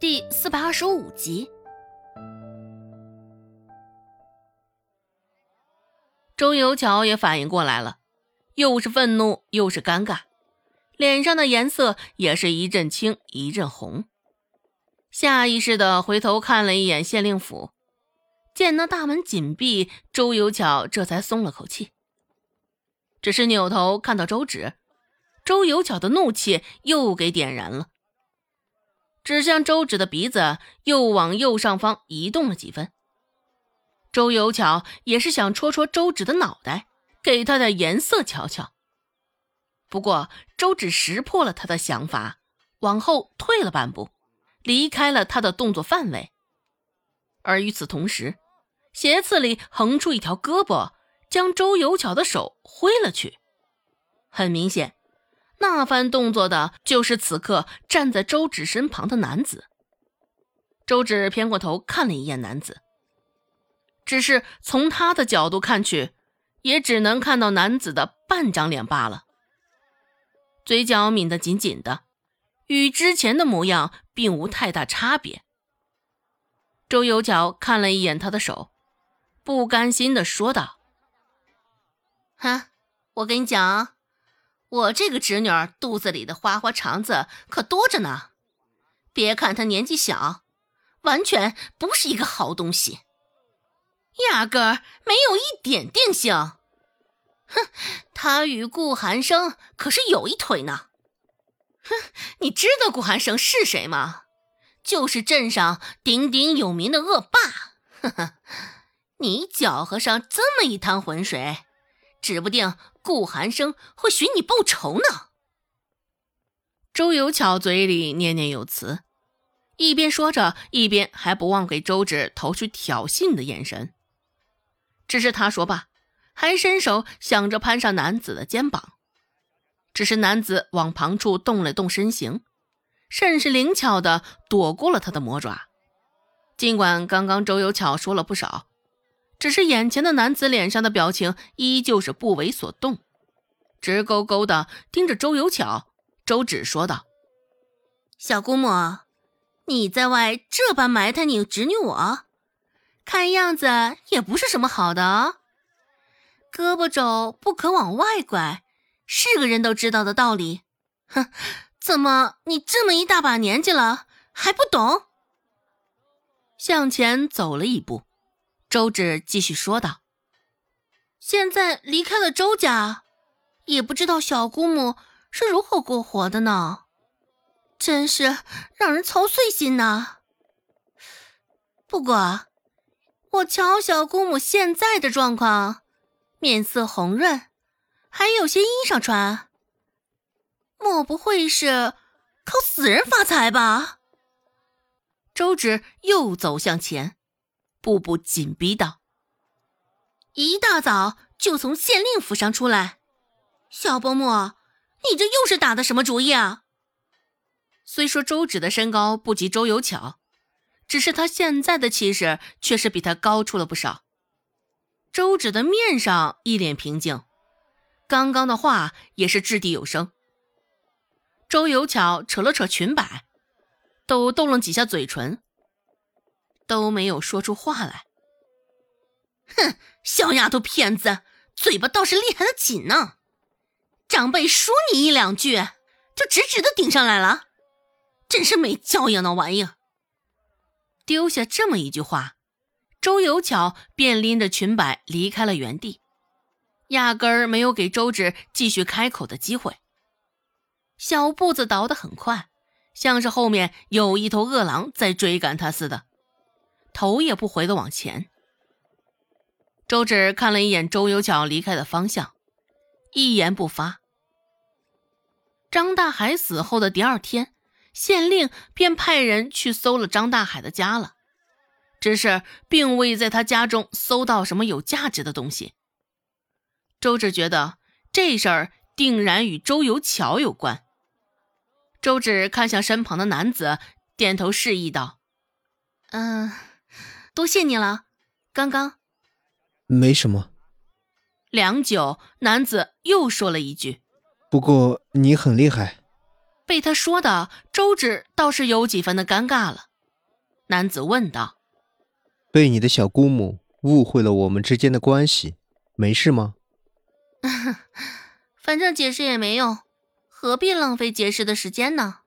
第四百二十五集。周游桥也反应过来了，又是愤怒又是尴尬，脸上的颜色也是一阵青一阵红，下意识的回头看了一眼县令府，见那大门紧闭，周游桥这才松了口气。只是扭头看到周芷，周游桥的怒气又给点燃了。指向周芷的鼻子又往右上方移动了几分。周有巧也是想戳戳周芷的脑袋，给他点颜色瞧瞧。不过周芷识破了他的想法，往后退了半步，离开了他的动作范围。而与此同时，斜刺里横出一条胳膊，将周有巧的手挥了去。很明显。那番动作的就是此刻站在周芷身旁的男子。周芷偏过头看了一眼男子，只是从他的角度看去，也只能看到男子的半张脸罢了。嘴角抿得紧紧的，与之前的模样并无太大差别。周有巧看了一眼他的手，不甘心的说道：“哈，我跟你讲。”我这个侄女肚子里的花花肠子可多着呢，别看她年纪小，完全不是一个好东西，压根儿没有一点定性。哼，她与顾寒生可是有一腿呢。哼，你知道顾寒生是谁吗？就是镇上鼎鼎有名的恶霸。呵呵，你搅和上这么一滩浑水。指不定顾寒生会寻你报仇呢。周有巧嘴里念念有词，一边说着，一边还不忘给周芷投去挑衅的眼神。只是他说罢，还伸手想着攀上男子的肩膀，只是男子往旁处动了动身形，甚是灵巧的躲过了他的魔爪。尽管刚刚周有巧说了不少。只是眼前的男子脸上的表情依旧是不为所动，直勾勾的盯着周有巧。周芷说道：“小姑母，你在外这般埋汰你侄女我，看样子也不是什么好的哦。胳膊肘不可往外拐，是个人都知道的道理。哼，怎么你这么一大把年纪了还不懂？”向前走了一步。周芷继续说道：“现在离开了周家，也不知道小姑母是如何过活的呢，真是让人操碎心呐。不过，我瞧小姑母现在的状况，面色红润，还有些衣裳穿，莫不会是靠死人发财吧？”周芷又走向前。步步紧逼道：“一大早就从县令府上出来，小伯母，你这又是打的什么主意啊？”虽说周芷的身高不及周有巧，只是他现在的气势却是比他高出了不少。周芷的面上一脸平静，刚刚的话也是掷地有声。周有巧扯了扯裙摆，抖动了几下嘴唇。都没有说出话来。哼，小丫头片子，嘴巴倒是厉害的紧呢。长辈说你一两句，就直直的顶上来了，真是没教养的玩意。丢下这么一句话，周有巧便拎着裙摆离开了原地，压根儿没有给周芷继续开口的机会。小步子倒得很快，像是后面有一头饿狼在追赶他似的。头也不回的往前。周芷看了一眼周有巧离开的方向，一言不发。张大海死后的第二天，县令便派人去搜了张大海的家了，只是并未在他家中搜到什么有价值的东西。周芷觉得这事儿定然与周有巧有关。周芷看向身旁的男子，点头示意道：“嗯。”多谢你了，刚刚没什么。良久，男子又说了一句：“不过你很厉害。”被他说的，周芷倒是有几分的尴尬了。男子问道：“被你的小姑母误会了我们之间的关系，没事吗？”反正解释也没用，何必浪费解释的时间呢？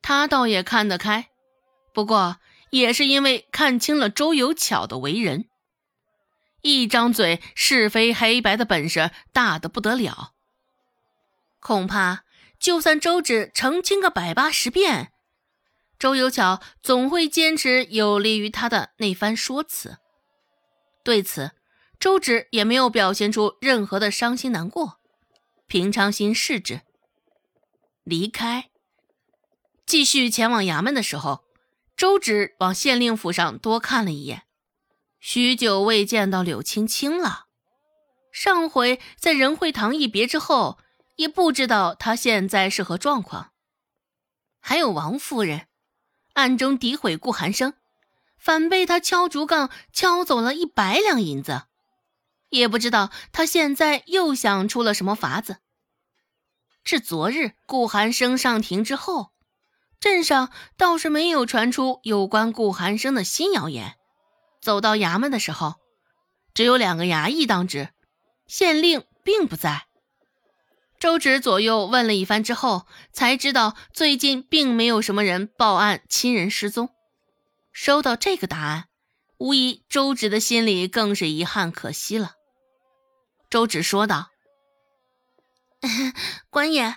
他倒也看得开，不过也是因为看清了周有巧的为人，一张嘴是非黑白的本事大的不得了。恐怕就算周芷澄清个百八十遍，周有巧总会坚持有利于他的那番说辞。对此，周芷也没有表现出任何的伤心难过。平常心视之，离开，继续前往衙门的时候，周芷往县令府上多看了一眼，许久未见到柳青青了。上回在仁惠堂一别之后，也不知道她现在是何状况。还有王夫人，暗中诋毁顾寒生，反被他敲竹杠敲走了一百两银子。也不知道他现在又想出了什么法子。至昨日顾寒生上庭之后，镇上倒是没有传出有关顾寒生的新谣言。走到衙门的时候，只有两个衙役当值，县令并不在。周芷左右问了一番之后，才知道最近并没有什么人报案亲人失踪。收到这个答案，无疑周芷的心里更是遗憾可惜了。周芷说道：“官爷，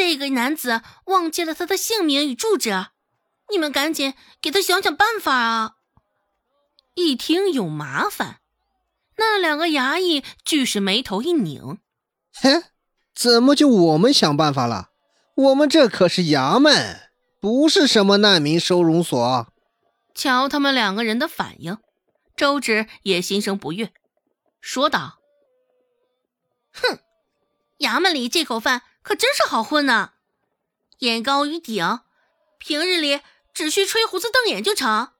这个男子忘记了他的姓名与住址，你们赶紧给他想想办法啊！”一听有麻烦，那两个衙役俱是眉头一拧：“嘿，怎么就我们想办法了？我们这可是衙门，不是什么难民收容所。”瞧他们两个人的反应，周芷也心生不悦，说道。哼，衙门里这口饭可真是好混呢，眼高于顶，平日里只需吹胡子瞪眼就成，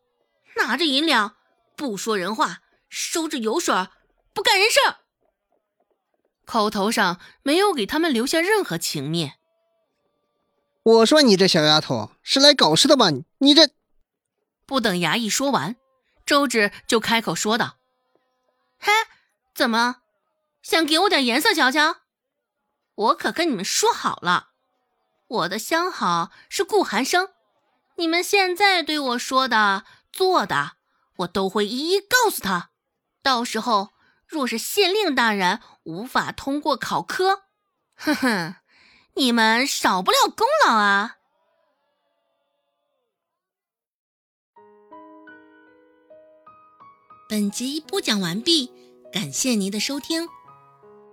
拿着银两不说人话，收着油水不干人事，口头上没有给他们留下任何情面。我说你这小丫头是来搞事的吧？你这……不等衙役说完，周芷就开口说道：“嘿，怎么？”想给我点颜色瞧瞧？我可跟你们说好了，我的相好是顾寒生，你们现在对我说的、做的，我都会一一告诉他。到时候若是县令大人无法通过考科，哼哼，你们少不了功劳啊！本集播讲完毕，感谢您的收听。